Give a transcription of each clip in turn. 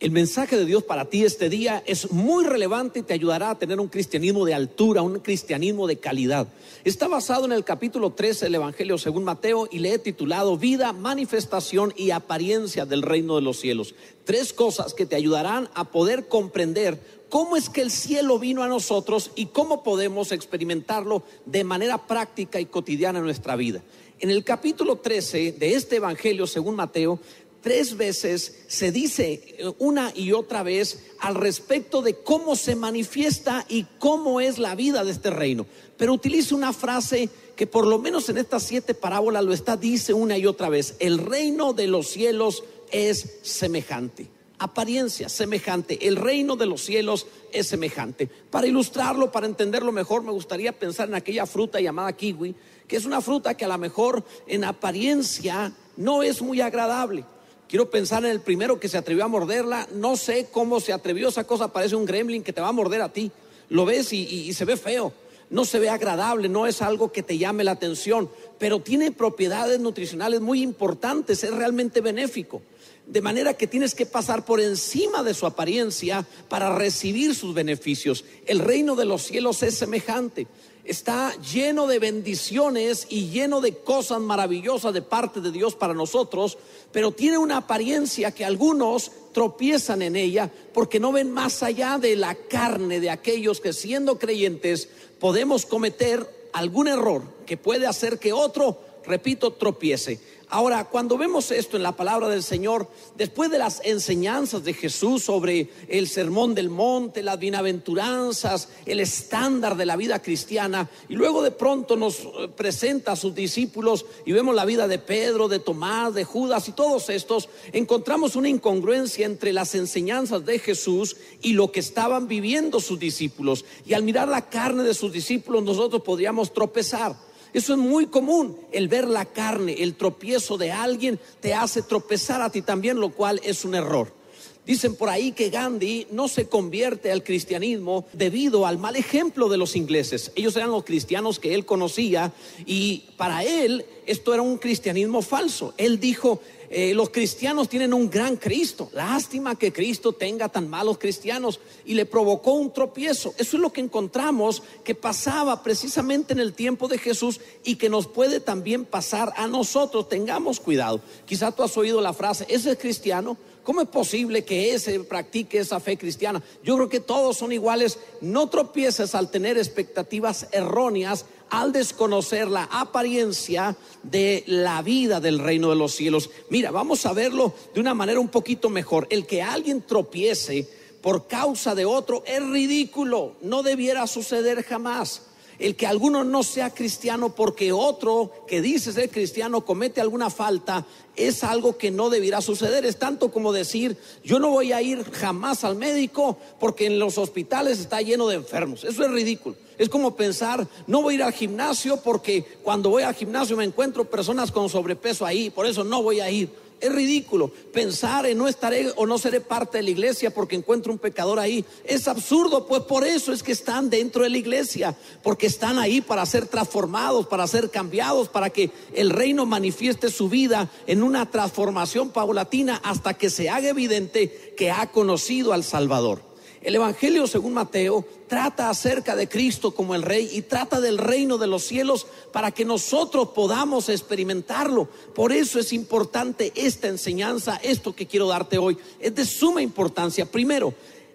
El mensaje de Dios para ti este día es muy relevante y te ayudará a tener un cristianismo de altura, un cristianismo de calidad. Está basado en el capítulo 13 del Evangelio según Mateo y le he titulado Vida, manifestación y apariencia del reino de los cielos. Tres cosas que te ayudarán a poder comprender cómo es que el cielo vino a nosotros y cómo podemos experimentarlo de manera práctica y cotidiana en nuestra vida. En el capítulo 13 de este Evangelio según Mateo tres veces se dice eh, una y otra vez al respecto de cómo se manifiesta y cómo es la vida de este reino. Pero utiliza una frase que por lo menos en estas siete parábolas lo está, dice una y otra vez, el reino de los cielos es semejante. Apariencia semejante, el reino de los cielos es semejante. Para ilustrarlo, para entenderlo mejor, me gustaría pensar en aquella fruta llamada kiwi, que es una fruta que a lo mejor en apariencia no es muy agradable Quiero pensar en el primero que se atrevió a morderla. No sé cómo se atrevió. Esa cosa parece un gremlin que te va a morder a ti. Lo ves y, se ve feo. No se ve agradable, no es algo que te llame la atención, pero tiene propiedades nutricionales muy importantes, es realmente benéfico. De manera que tienes que pasar por encima de su apariencia para recibir sus beneficios. El reino de los cielos es semejante está lleno de bendiciones y lleno de cosas maravillosas de parte de Dios para nosotros, pero tiene una apariencia que algunos tropiezan en ella porque no ven más allá de la carne de aquellos que siendo creyentes podemos cometer algún error que puede hacer que otro, repito, tropiece. Ahora, cuando vemos esto en la palabra del Señor, después de las enseñanzas de Jesús sobre el sermón del monte, las bienaventuranzas, el estándar de la vida cristiana, y luego de pronto nos eh, presenta a sus discípulos y vemos la vida de Pedro, de Tomás, de Judas y todos estos, encontramos una incongruencia entre las enseñanzas de Jesús y lo que estaban viviendo sus discípulos. Y al mirar la carne de sus discípulos, nosotros podríamos tropezar. Eso es muy común, el ver la carne, el tropiezo de alguien te hace tropezar a ti también, lo cual es un error. Dicen por ahí que Gandhi no se convierte al cristianismo debido al mal ejemplo de los ingleses. Ellos eran los cristianos que él conocía y para él esto era un cristianismo falso. Él dijo, eh, los cristianos tienen un gran Cristo. Lástima que Cristo tenga tan malos cristianos y le provocó un tropiezo. Eso es lo que encontramos que pasaba precisamente en el tiempo de Jesús y que nos puede también pasar a nosotros. Tengamos cuidado. Quizá tú has oído la frase, ese es cristiano. ¿Cómo es posible que ese practique esa fe cristiana? Yo creo que todos son iguales. No tropieces al tener expectativas erróneas al desconocer la apariencia de la vida del reino de los cielos. Mira, vamos a verlo de una manera un poquito mejor. El que alguien tropiece por causa de otro es ridículo, no debiera suceder jamás el que alguno no sea cristiano porque otro que dice ser cristiano comete alguna falta es algo que no debiera suceder. Es tanto como decir, yo no voy a ir jamás al médico porque en los hospitales está lleno de enfermos. Eso es ridículo. Es como pensar, no voy a ir al gimnasio porque cuando voy al gimnasio me encuentro personas con sobrepeso ahí, por eso no voy a ir. Es ridículo pensar en no estaré o no seré parte de la iglesia porque encuentro un pecador ahí. Es absurdo, pues por eso es que están dentro de la iglesia, porque están ahí para ser transformados, para ser cambiados, para que el reino manifieste su vida en una transformación paulatina hasta que se haga evidente que ha conocido al Salvador. El Evangelio según Mateo trata acerca de Cristo como el Rey y trata del reino de los cielos para que nosotros podamos experimentarlo. Por eso es importante esta enseñanza, esto que quiero darte hoy. Es de suma importancia. Primero,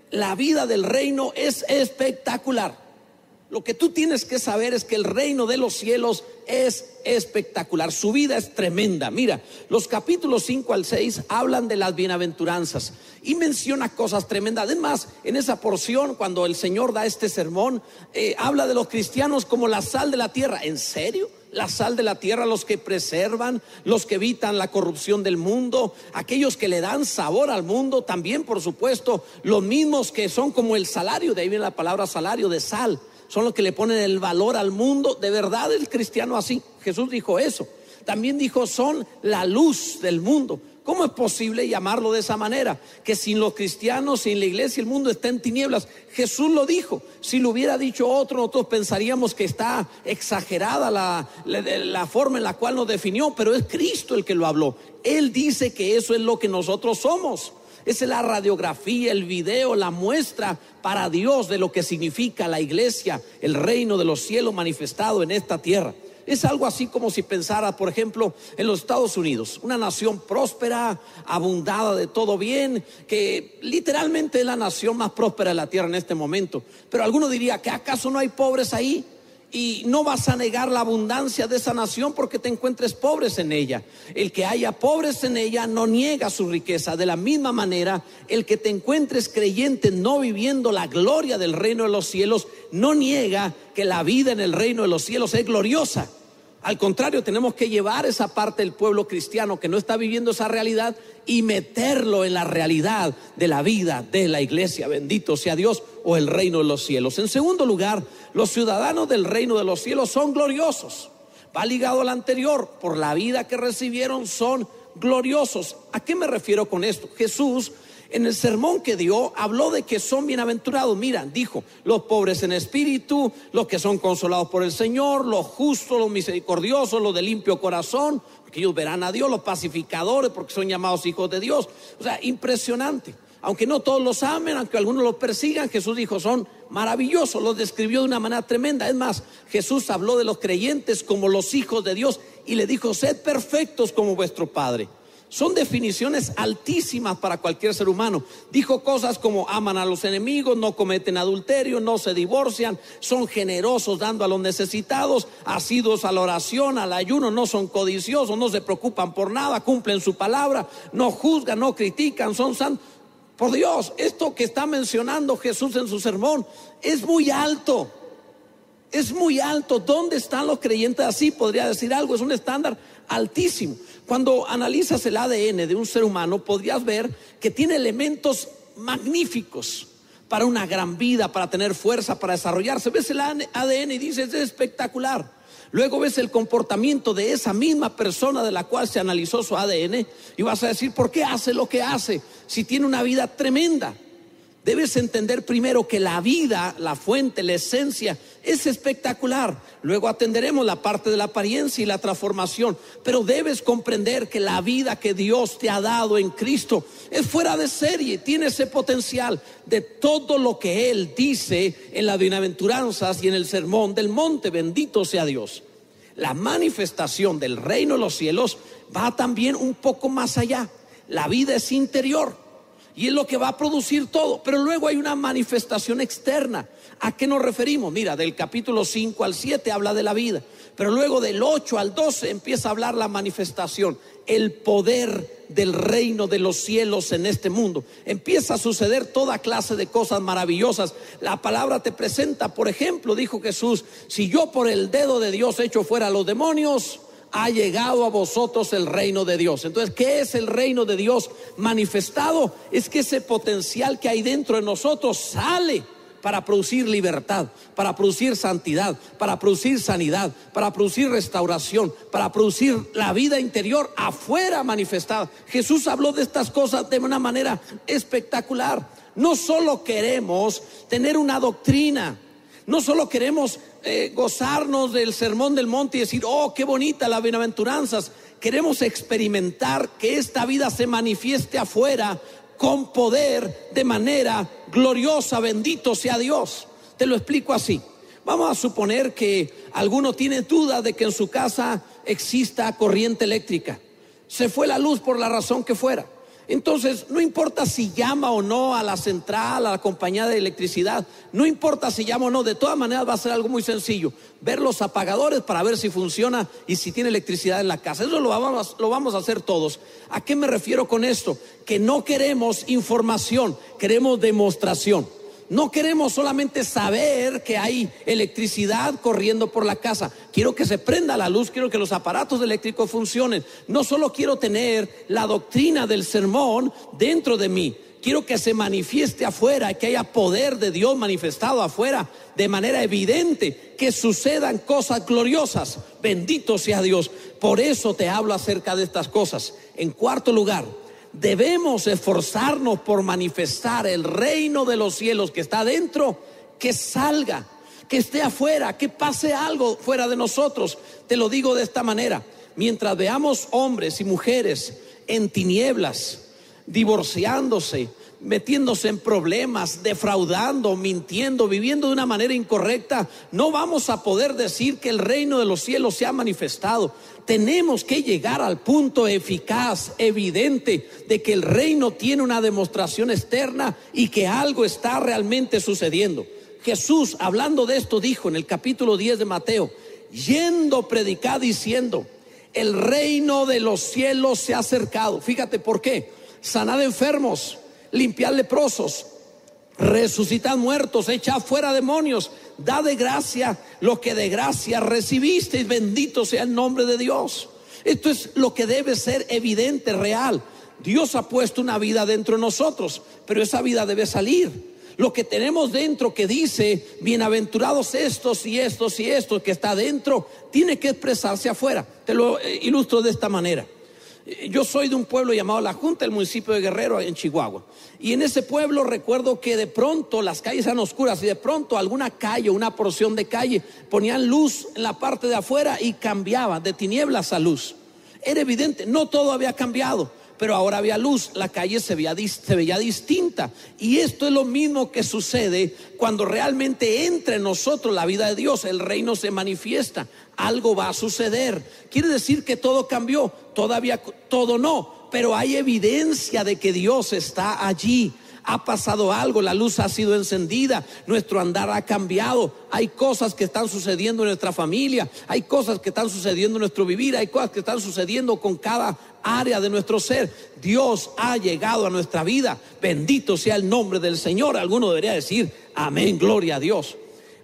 la vida del reino es espectacular. Lo que tú tienes que saber es que el reino de los cielos es espectacular, su vida es tremenda. Mira, los capítulos 5 al 6 hablan de las bienaventuranzas y menciona cosas tremendas. Además, en esa porción, cuando el Señor da este sermón, eh, habla de los cristianos como la sal de la tierra. ¿En serio? La sal de la tierra, los que preservan, los que evitan la corrupción del mundo, aquellos que le dan sabor al mundo, también por supuesto, los mismos que son como el salario, de ahí viene la palabra salario de sal son los que le ponen el valor al mundo. De verdad el cristiano así. Jesús dijo eso. También dijo, son la luz del mundo. ¿Cómo es posible llamarlo de esa manera? Que sin los cristianos, sin la iglesia, el mundo está en tinieblas. Jesús lo dijo. Si lo hubiera dicho otro, nosotros pensaríamos que está exagerada la, la, forma en la cual nos definió, pero es Cristo el que lo habló. Él dice que eso es lo que nosotros somos. Es la radiografía, el video, la muestra para Dios de lo que significa la iglesia, el reino de los cielos manifestado en esta tierra. Es algo así como si pensara, por ejemplo, en los Estados Unidos, una nación próspera, abundada de todo bien, que literalmente es la nación más próspera de la tierra en este momento. Pero alguno diría que acaso no hay pobres ahí y no vas a negar la abundancia de esa nación porque te encuentres pobres en ella. El que haya pobres en ella no niega su riqueza. De la misma manera, el que te encuentres creyente no viviendo la gloria del reino de los cielos, no niega que la vida en el reino de los cielos es gloriosa. Al contrario, tenemos que llevar esa parte del pueblo cristiano que no está viviendo esa realidad y meterlo en la realidad de la vida de la iglesia. Bendito sea Dios o el reino de los cielos. En segundo lugar, los ciudadanos del reino de los cielos son gloriosos. Va ligado al anterior. Por la vida que recibieron son gloriosos. ¿A qué me refiero con esto? Jesús en el sermón que dio, habló de que son bienaventurados. Mira, dijo, los pobres en espíritu, los que son consolados por el Señor, los justos, los misericordiosos, los de limpio corazón, porque ellos verán a Dios, los pacificadores, porque son llamados hijos de Dios. O sea, impresionante. Aunque no todos los amen, aunque algunos los persigan, Jesús dijo, son maravillosos, los describió de una manera tremenda. Es más, Jesús habló de los creyentes como los hijos de Dios y le dijo, sed perfectos como vuestro Padre. Son definiciones altísimas para cualquier ser humano. Dijo cosas como aman a los enemigos, no cometen adulterio, no se divorcian, son generosos dando a los necesitados, asidos a la oración, al ayuno, no son codiciosos, no se preocupan por nada, cumplen su palabra, no juzgan, no critican, son santos. Por Dios, esto que está mencionando Jesús en su sermón es muy alto. Es muy alto. ¿Dónde están los creyentes así? Podría decir algo. Es un estándar altísimo. Cuando analizas el ADN de un ser humano, podrías ver que tiene elementos magníficos para una gran vida, para tener fuerza, para desarrollarse. Ves el ADN y dices, es espectacular. Luego ves el comportamiento de esa misma persona de la cual se analizó su ADN y vas a decir, ¿por qué hace lo que hace si tiene una vida tremenda? Debes entender primero que la vida, la fuente, la esencia es espectacular. Luego atenderemos la parte de la apariencia y la transformación. Pero debes comprender que la vida que Dios te ha dado en Cristo es fuera de serie. Tiene ese potencial de todo lo que Él dice en las bienaventuranzas y en el sermón del monte. Bendito sea Dios. La manifestación del reino de los cielos va también un poco más allá. La vida es interior y es lo que va a producir todo. Pero luego hay una manifestación externa. ¿A qué nos referimos? Mira, del capítulo 5 al 7 habla de la vida, pero luego del 8 al 12 empieza a hablar la manifestación, el poder del reino de los cielos en este mundo. Empieza a suceder toda clase de cosas maravillosas. La palabra te presenta, por ejemplo, dijo Jesús, si yo por el dedo de Dios echo fuera a los demonios, ha llegado a vosotros el reino de Dios. Entonces, ¿qué es el reino de Dios manifestado? Es que ese potencial que hay dentro de nosotros sale para producir libertad, para producir santidad, para producir sanidad, para producir restauración, para producir la vida interior afuera manifestada. Jesús habló de estas cosas de una manera espectacular. No solo queremos tener una doctrina, no solo queremos eh, gozarnos del sermón del monte y decir, oh, qué bonita las bienaventuranzas. Queremos experimentar que esta vida se manifieste afuera con poder de manera gloriosa. Bendito sea Dios. Te lo explico así. Vamos a suponer que alguno tiene duda de que en su casa exista corriente eléctrica. Se fue la luz por la razón que fuera. Entonces, no importa si llama o no a la central, a la compañía de electricidad, no importa si llama o no, de todas maneras va a ser algo muy sencillo. Ver los apagadores para ver si funciona y si tiene electricidad en la casa. Eso lo vamos, lo vamos a hacer todos. ¿A qué me refiero con esto? Que no queremos información, queremos demostración. No queremos solamente saber que hay electricidad corriendo por la casa. Quiero que se prenda la luz, quiero que los aparatos eléctricos funcionen. No solo quiero tener la doctrina del sermón dentro de mí. Quiero que se manifieste afuera, que haya poder de Dios manifestado afuera de manera evidente, que sucedan cosas gloriosas. Bendito sea Dios. Por eso te hablo acerca de estas cosas. En cuarto lugar, debemos esforzarnos por manifestar el reino de los cielos que está dentro, que salga, que esté afuera, que pase algo fuera de nosotros. Te lo digo de esta manera, mientras veamos hombres y mujeres en tinieblas, divorciándose, metiéndose en problemas, defraudando, mintiendo, viviendo de una manera incorrecta, no vamos a poder decir que el reino de los cielos se ha manifestado. Tenemos que llegar al punto eficaz, evidente, de que el reino tiene una demostración externa y que algo está realmente sucediendo. Jesús, hablando de esto, dijo en el capítulo 10 de Mateo, yendo predicar diciendo, el reino de los cielos se ha acercado. Fíjate por qué. Sanad enfermos, limpiad leprosos, resucitad muertos, echad fuera demonios, da de gracia lo que de gracia recibisteis, bendito sea el nombre de Dios. Esto es lo que debe ser evidente, real. Dios ha puesto una vida dentro de nosotros, pero esa vida debe salir. Lo que tenemos dentro que dice, bienaventurados estos y estos y estos que está dentro, tiene que expresarse afuera. Te lo eh, ilustro de esta manera. Yo soy de un pueblo llamado La Junta, el municipio de Guerrero, en Chihuahua. Y en ese pueblo recuerdo que de pronto las calles eran oscuras y de pronto alguna calle, una porción de calle, ponían luz en la parte de afuera y cambiaba de tinieblas a luz. Era evidente, no todo había cambiado pero ahora había luz, la calle se veía, distinta. Y esto es lo mismo que sucede cuando realmente entra en nosotros la vida de Dios, el reino se manifiesta, algo va a suceder. Quiere decir que todo cambió, todavía todo no, pero hay evidencia de que Dios está allí ha pasado algo, la luz ha sido encendida, nuestro andar ha cambiado, hay cosas que están sucediendo en nuestra familia, hay cosas que están sucediendo en nuestro vivir, hay cosas que están sucediendo con cada área de nuestro ser. Dios ha llegado a nuestra vida, bendito sea el nombre del Señor. Alguno debería decir, amén, gloria a Dios.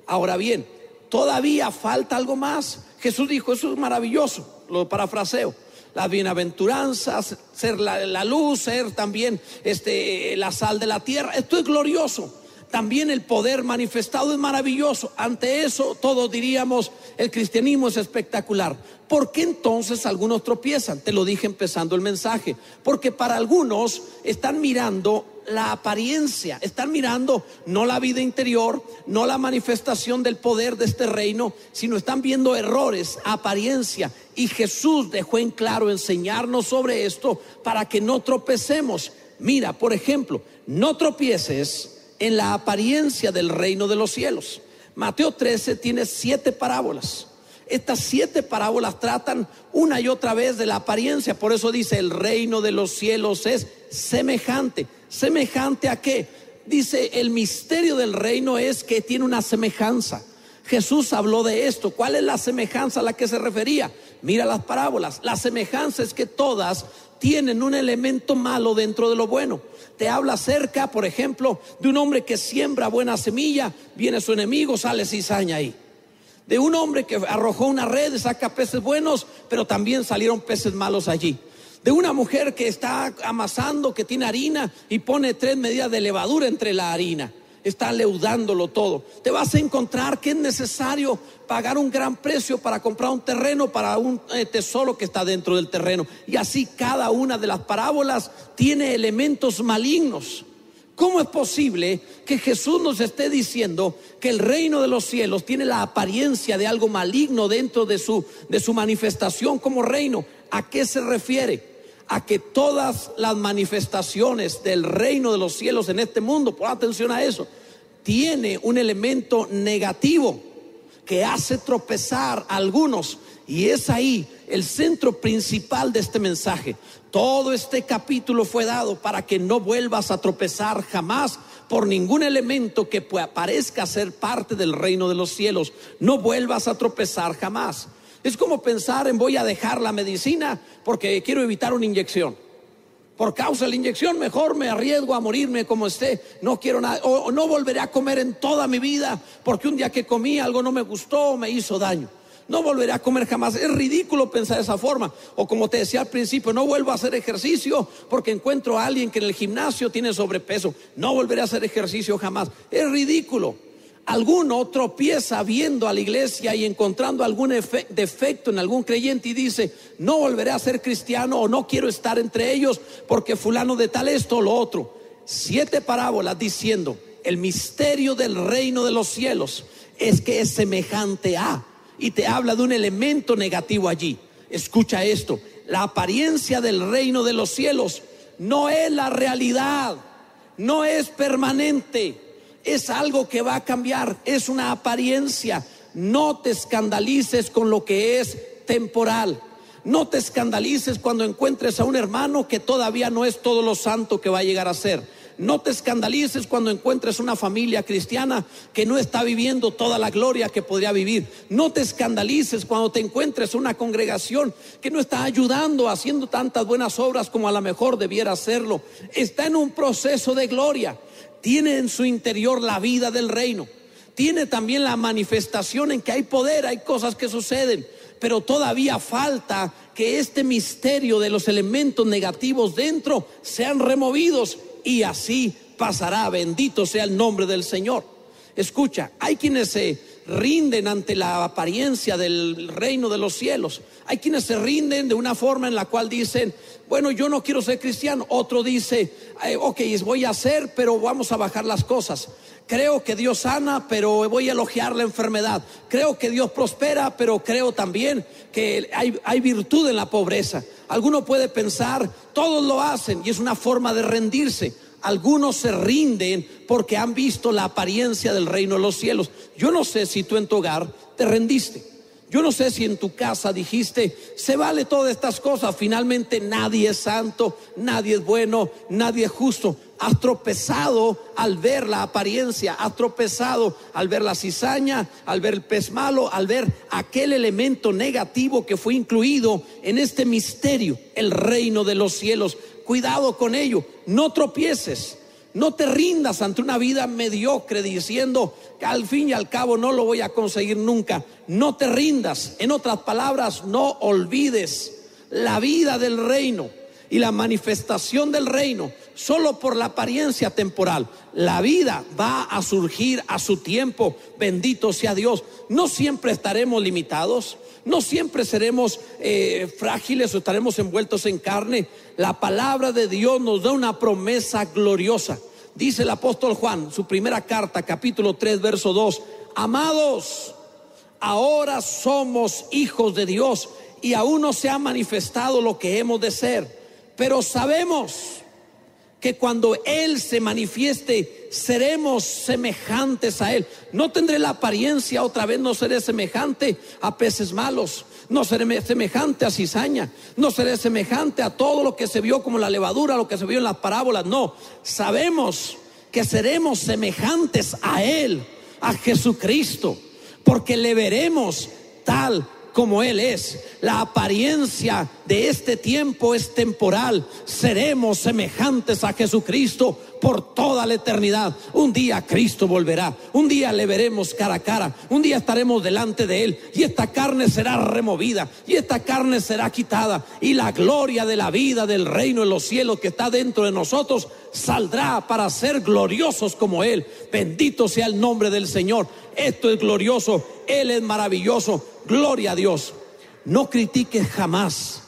Ahora bien, todavía falta algo más. Jesús dijo, eso es maravilloso, lo parafraseo las bienaventuranzas, ser la, luz, ser también este, la sal de la tierra. Esto es glorioso. También el poder manifestado es maravilloso. Ante eso todos diríamos, el cristianismo es espectacular. ¿Por qué entonces algunos tropiezan? Te lo dije empezando el mensaje. Porque para algunos están mirando la apariencia, están mirando no la vida interior, no la manifestación del poder de este reino, sino están viendo errores, apariencia. Y Jesús dejó en claro enseñarnos sobre esto para que no tropecemos. Mira, por ejemplo, no tropieces en la apariencia del reino de los cielos. Mateo 13 tiene siete parábolas. Estas siete parábolas tratan una y otra vez de la apariencia. Por eso dice, el reino de los cielos es semejante. ¿Semejante a qué? Dice, el misterio del reino es que tiene una semejanza. Jesús habló de esto. ¿Cuál es la semejanza a la que se refería? Mira las parábolas. La semejanza es que todas tienen un elemento malo dentro de lo bueno. Te habla acerca, por ejemplo, de un hombre que siembra buena semilla, viene su enemigo, sale cizaña ahí. De un hombre que arrojó una red, saca peces buenos, pero también salieron peces malos allí. De una mujer que está amasando, que tiene harina y pone tres medidas de levadura entre la harina está leudándolo todo. Te vas a encontrar que es necesario pagar un gran precio para comprar un terreno, para un eh, tesoro que está dentro del terreno. Y así cada una de las parábolas tiene elementos malignos. ¿Cómo es posible que Jesús nos esté diciendo que el reino de los cielos tiene la apariencia de algo maligno dentro de su, de su manifestación como reino? ¿A qué se refiere? A que todas las manifestaciones del reino de los cielos en este mundo, pon atención a eso, tiene un elemento negativo que hace tropezar a algunos. Y es ahí el centro principal de este mensaje. Todo este capítulo fue dado para que no vuelvas a tropezar jamás por ningún elemento que parezca ser parte del reino de los cielos. No vuelvas a tropezar jamás. Es como pensar en voy a dejar la medicina porque quiero evitar una inyección. Por causa de la inyección, mejor me arriesgo a morirme como esté. No quiero nada. O, no volveré a comer en toda mi vida porque un día que comí algo no me gustó o me hizo daño. No volveré a comer jamás. Es ridículo pensar de esa forma. O como te decía al principio, no vuelvo a hacer ejercicio porque encuentro a alguien que en el gimnasio tiene sobrepeso. No volveré a hacer ejercicio jamás. Es ridículo alguno tropieza viendo a la iglesia y encontrando algún defecto en algún creyente y dice, no volveré a ser cristiano o no quiero estar entre ellos porque fulano de tal esto o lo otro. Siete parábolas diciendo, el misterio del reino de los cielos es que es semejante a, y te habla de un elemento negativo allí. Escucha esto, la apariencia del reino de los cielos no es la realidad, no es permanente, es algo que va a cambiar, es una apariencia. No te escandalices con lo que es temporal. No te escandalices cuando encuentres a un hermano que todavía no es todo lo santo que va a llegar a ser. No te escandalices cuando encuentres una familia cristiana que no está viviendo toda la gloria que podría vivir. No te escandalices cuando te encuentres una congregación que no está ayudando, haciendo tantas buenas obras como a lo mejor debiera hacerlo. Está en un proceso de gloria. Tiene en su interior la vida del reino. Tiene también la manifestación en que hay poder, hay cosas que suceden pero todavía falta que este misterio de los elementos negativos dentro sean removidos y así pasará. Bendito sea el nombre del Señor. Escucha, hay quienes se rinden ante la apariencia del reino de los cielos. Hay quienes se rinden de una forma en la cual dicen, bueno, yo no quiero ser cristiano. Otro dice, eh, ok, voy a hacer, pero vamos a bajar las cosas. Creo que Dios sana, pero voy a elogiar la enfermedad. Creo que Dios prospera, pero creo también que hay, hay virtud en la pobreza. Alguno puede pensar, todos lo hacen y es una forma de rendirse. Algunos se rinden porque han visto la apariencia del reino de los cielos. Yo no sé si tú en tu hogar te rendiste. Yo no sé si en tu casa dijiste, se vale todas estas cosas, finalmente nadie es santo, nadie es bueno, nadie es justo. Has tropezado al ver la apariencia, has tropezado al ver la cizaña, al ver el pez malo, al ver aquel elemento negativo que fue incluido en este misterio, el reino de los cielos. Cuidado con ello, no tropieces. No te rindas ante una vida mediocre diciendo que al fin y al cabo no lo voy a conseguir nunca. No te rindas. En otras palabras, no olvides la vida del reino y la manifestación del reino solo por la apariencia temporal. La vida va a surgir a su tiempo. Bendito sea Dios. No siempre estaremos limitados. No siempre seremos eh, frágiles o estaremos envueltos en carne. La palabra de Dios nos da una promesa gloriosa. Dice el apóstol Juan, su primera carta, capítulo 3, verso 2, amados, ahora somos hijos de Dios y aún no se ha manifestado lo que hemos de ser, pero sabemos que cuando Él se manifieste, seremos semejantes a Él. No tendré la apariencia, otra vez no seré semejante a peces malos, no seré semejante a cizaña, no seré semejante a todo lo que se vio como la levadura, lo que se vio en las parábolas, no, sabemos que seremos semejantes a Él, a Jesucristo, porque le veremos tal como Él es. La apariencia de este tiempo es temporal. Seremos semejantes a Jesucristo por toda la eternidad. Un día Cristo volverá, un día le veremos cara a cara, un día estaremos delante de Él y esta carne será removida y esta carne será quitada y la gloria de la vida del reino de los cielos que está dentro de nosotros saldrá para ser gloriosos como Él. Bendito sea el nombre del Señor. Esto es glorioso, Él es maravilloso. Gloria a Dios. No critiques jamás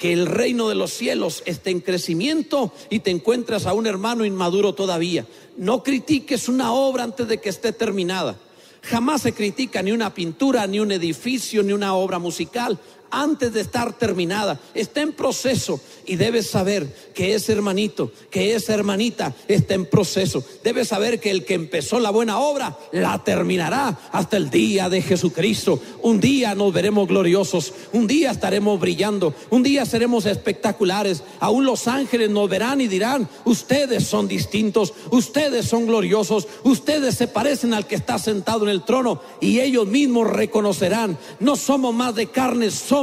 que el reino de los cielos esté en crecimiento y te encuentras a un hermano inmaduro todavía. No critiques una obra antes de que esté terminada. Jamás se critica ni una pintura, ni un edificio, ni una obra musical antes de estar terminada. Está en proceso y debes saber que ese hermanito, que esa hermanita está en proceso. Debes saber que el que empezó la buena obra la terminará hasta el día de Jesucristo. Un día nos veremos gloriosos, un día estaremos brillando, un día seremos espectaculares. Aún los ángeles nos verán y dirán, ustedes son distintos, ustedes son gloriosos, ustedes se parecen al que está sentado en el trono y ellos mismos reconocerán, no somos más de carne, somos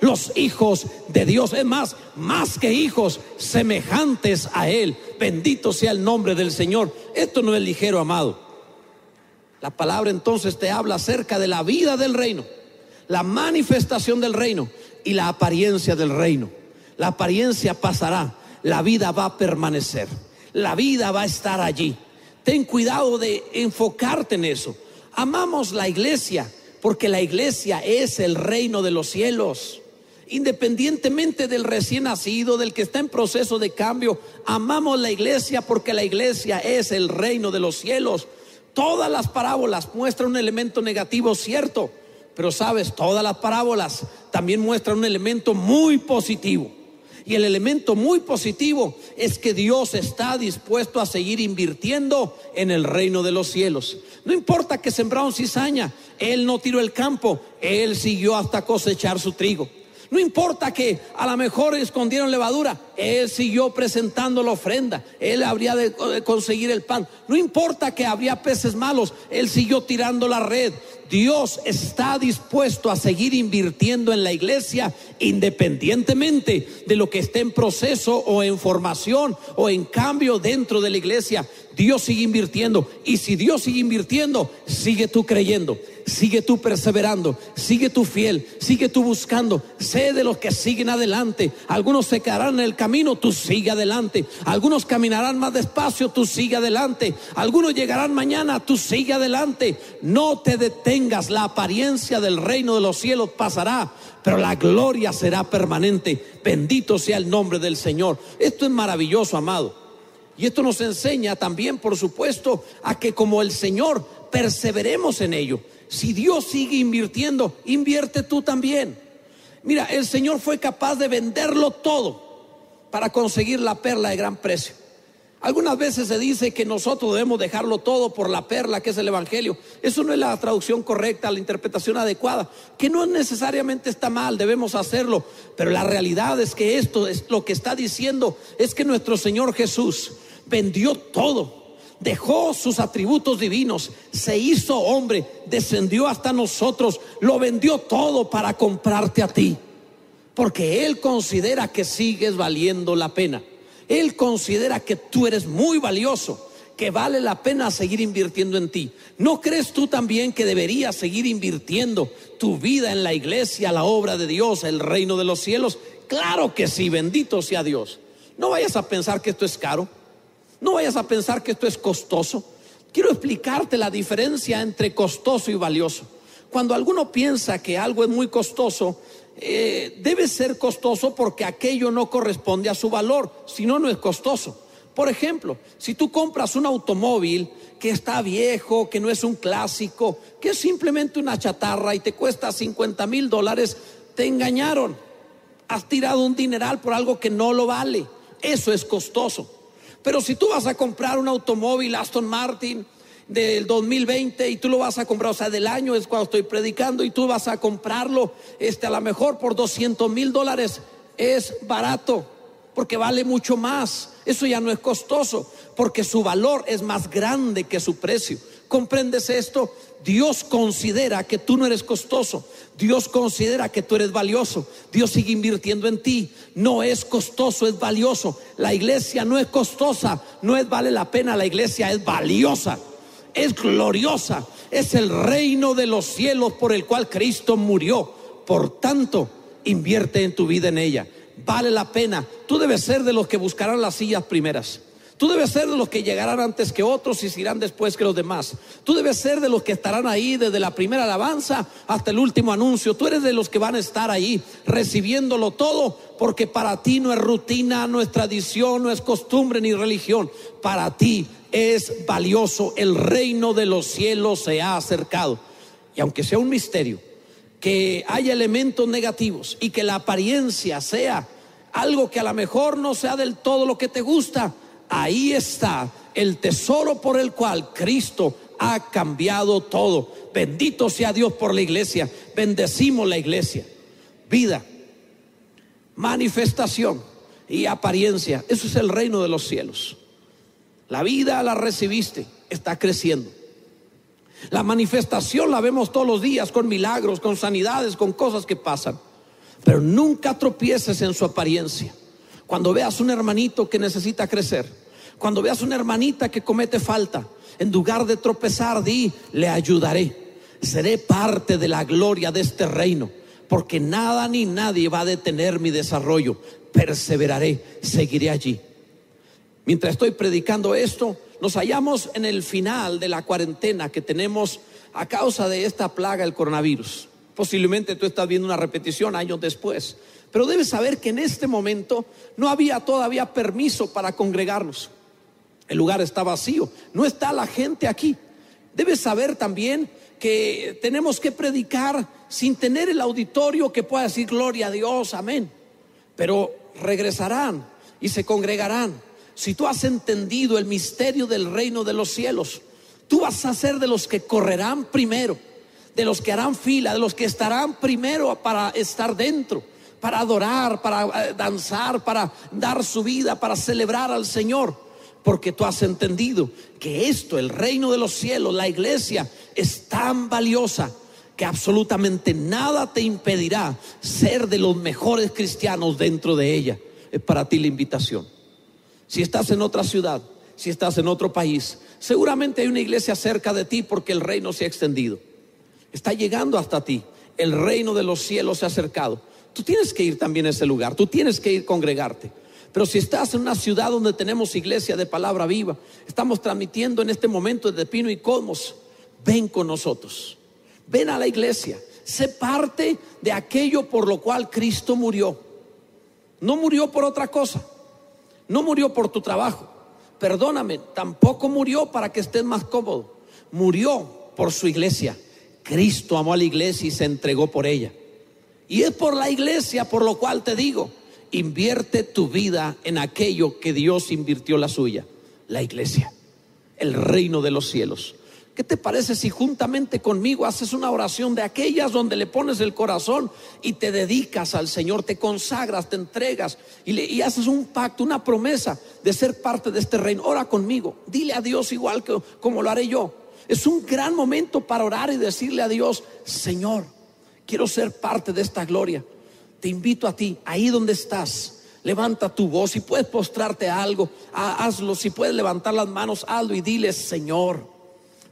los hijos de Dios. Es más, más que hijos, semejantes a Él. Bendito sea el nombre del Señor. Esto no es ligero, amado. La palabra entonces te habla acerca de la vida del reino, la manifestación del reino y la apariencia del reino. La apariencia pasará, la vida va a permanecer, la vida va a estar allí. Ten cuidado de enfocarte en eso. Amamos la iglesia porque la iglesia es el reino de los cielos independientemente del recién nacido, del que está en proceso de cambio, amamos la iglesia porque la iglesia es el reino de los cielos. Todas las parábolas muestran un elemento negativo, cierto, pero sabes, todas las parábolas también muestran un elemento muy positivo. Y el elemento muy positivo es que Dios está dispuesto a seguir invirtiendo en el reino de los cielos. No importa que sembraron cizaña, Él no tiró el campo, Él siguió hasta cosechar su trigo. No importa que a lo mejor escondieron levadura, Él siguió presentando la ofrenda, Él habría de conseguir el pan. No importa que habría peces malos, Él siguió tirando la red. Dios está dispuesto a seguir invirtiendo en la iglesia independientemente de lo que esté en proceso o en formación o en cambio dentro de la iglesia. Dios sigue invirtiendo. Y si Dios sigue invirtiendo, sigue tú creyendo, sigue tú perseverando, sigue tú fiel, sigue tú buscando. Sé de los que siguen adelante. Algunos se quedarán en el camino, tú sigue adelante. Algunos caminarán más despacio, tú sigue adelante. Algunos llegarán mañana, tú sigue adelante. No te detengas, la apariencia del reino de los cielos pasará, pero la gloria será permanente. Bendito sea el nombre del Señor. Esto es maravilloso, amado. Y esto nos enseña también, por supuesto, a que como el Señor perseveremos en ello. Si Dios sigue invirtiendo, invierte tú también. Mira, el Señor fue capaz de venderlo todo para conseguir la perla de gran precio. Algunas veces se dice que nosotros debemos dejarlo todo por la perla que es el Evangelio. Eso no es la traducción correcta, la interpretación adecuada, que no necesariamente está mal, debemos hacerlo, pero la realidad es que esto es lo que está diciendo, es que nuestro Señor Jesús vendió todo, dejó sus atributos divinos, se hizo hombre, descendió hasta nosotros, lo vendió todo para comprarte a ti, porque Él considera que sigues valiendo la pena. Él considera que tú eres muy valioso, que vale la pena seguir invirtiendo en ti. ¿No crees tú también que deberías seguir invirtiendo tu vida en la iglesia, la obra de Dios, el reino de los cielos? Claro que sí, bendito sea Dios. No vayas a pensar que esto es caro. No vayas a pensar que esto es costoso. Quiero explicarte la diferencia entre costoso y valioso. Cuando alguno piensa que algo es muy costoso, eh, debe ser costoso porque aquello no corresponde a su valor, si no, no es costoso. Por ejemplo, si tú compras un automóvil que está viejo, que no es un clásico, que es simplemente una chatarra y te cuesta 50 mil dólares, te engañaron. Has tirado un dineral por algo que no lo vale. Eso es costoso. Pero si tú vas a comprar un automóvil Aston Martin del 2020 y tú lo vas a comprar, o sea, del año es cuando estoy predicando y tú vas a comprarlo, este, a lo mejor por 200 mil dólares, es barato, porque vale mucho más. Eso ya no es costoso, porque su valor es más grande que su precio. ¿Comprendes esto? Dios considera que tú no eres costoso. Dios considera que tú eres valioso. Dios sigue invirtiendo en ti. No es costoso, es valioso. La iglesia no es costosa, no es vale la pena. La iglesia es valiosa, es gloriosa. Es el reino de los cielos por el cual Cristo murió. Por tanto, invierte en tu vida en ella. Vale la pena. Tú debes ser de los que buscarán las sillas primeras. Tú debes ser de los que llegarán antes que otros y se irán después que los demás. Tú debes ser de los que estarán ahí desde la primera alabanza hasta el último anuncio. Tú eres de los que van a estar ahí recibiéndolo todo porque para ti no es rutina, no es tradición, no es costumbre ni religión. Para ti es valioso. El reino de los cielos se ha acercado. Y aunque sea un misterio, que haya elementos negativos y que la apariencia sea algo que a lo mejor no sea del todo lo que te gusta, ahí está el tesoro por el cual Cristo ha cambiado todo. Bendito sea Dios por la iglesia. Bendecimos la iglesia. Vida, manifestación y apariencia. Eso es el reino de los cielos. La vida la recibiste, está creciendo. La manifestación la vemos todos los días con milagros, con sanidades, con cosas que pasan. Pero nunca tropieces en su apariencia. Cuando veas un hermanito que necesita crecer, cuando veas una hermanita que comete falta, en lugar de tropezar, di, le ayudaré. Seré parte de la gloria de este reino, porque nada ni nadie va a detener mi desarrollo. Perseveraré, seguiré allí. Mientras estoy predicando esto, nos hallamos en el final de la cuarentena que tenemos a causa de esta plaga, el coronavirus. Posiblemente tú estás viendo una repetición años después. Pero debes saber que en este momento no había todavía permiso para congregarnos. El lugar está vacío, no está la gente aquí. Debes saber también que tenemos que predicar sin tener el auditorio que pueda decir gloria a Dios, amén. Pero regresarán y se congregarán. Si tú has entendido el misterio del reino de los cielos, tú vas a ser de los que correrán primero, de los que harán fila, de los que estarán primero para estar dentro, para adorar, para eh, danzar, para dar su vida, para celebrar al Señor. Porque tú has entendido que esto, el reino de los cielos, la iglesia, es tan valiosa que absolutamente nada te impedirá ser de los mejores cristianos dentro de ella. Es para ti la invitación. Si estás en otra ciudad, si estás en otro país, seguramente hay una iglesia cerca de ti porque el reino se ha extendido. Está llegando hasta ti. El reino de los cielos se ha acercado. Tú tienes que ir también a ese lugar, tú tienes que ir a congregarte. Pero si estás en una ciudad donde tenemos iglesia de palabra viva, estamos transmitiendo en este momento desde Pino y Cosmos, ven con nosotros. Ven a la iglesia. Sé parte de aquello por lo cual Cristo murió. No murió por otra cosa. No murió por tu trabajo. Perdóname, tampoco murió para que estés más cómodo. Murió por su iglesia. Cristo amó a la iglesia y se entregó por ella. Y es por la iglesia por lo cual te digo, invierte tu vida en aquello que Dios invirtió la suya, la iglesia, el reino de los cielos. ¿Qué te parece si juntamente conmigo haces una oración de aquellas donde le pones el corazón y te dedicas al Señor, te consagras, te entregas y, le, haces un pacto, una promesa de ser parte de este reino? Ora conmigo, dile a Dios igual que como lo haré yo. Es un gran momento para orar y decirle a Dios, Señor, quiero ser parte de esta gloria. Te invito a ti, ahí donde estás, levanta tu voz. Si puedes postrarte a algo, hazlo. Si puedes levantar las manos, hazlo y dile, Señor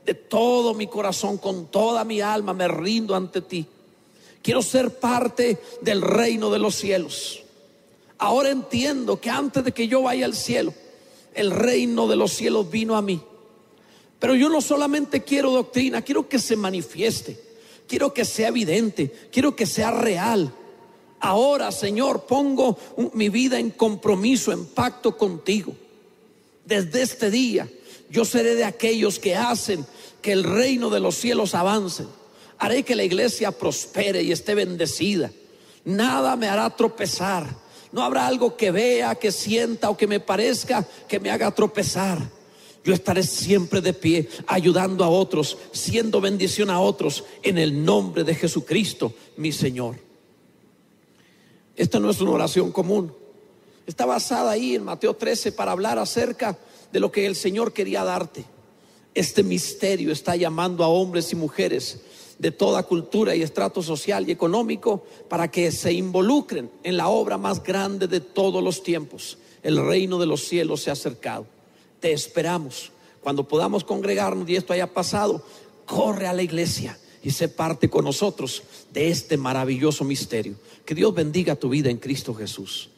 de todo mi corazón, con toda mi alma, me rindo ante ti. Quiero ser parte del reino de los cielos. Ahora entiendo que antes de que yo vaya al cielo, el reino de los cielos vino a mí. Pero yo no solamente quiero doctrina, quiero que se manifieste, quiero que sea evidente, quiero que sea real. Ahora, Señor, pongo mi vida en compromiso, en pacto contigo. Desde este día yo seré de aquellos que hacen que el reino de los cielos avance. Haré que la iglesia prospere y esté bendecida. Nada me hará tropezar. No habrá algo que vea, que sienta o que me parezca que me haga tropezar. Yo estaré siempre de pie, ayudando a otros, siendo bendición a otros, en el nombre de Jesucristo, mi Señor. Esta no es una oración común. Está basada ahí en Mateo 13 para hablar acerca de lo que el Señor quería darte. Este misterio está llamando a hombres y mujeres de toda cultura y estrato social y económico para que se involucren en la obra más grande de todos los tiempos. El reino de los cielos se ha acercado. Te esperamos. Cuando podamos congregarnos y esto haya pasado, corre a la iglesia y sé parte con nosotros de este maravilloso misterio. Que Dios bendiga tu vida en Cristo Jesús.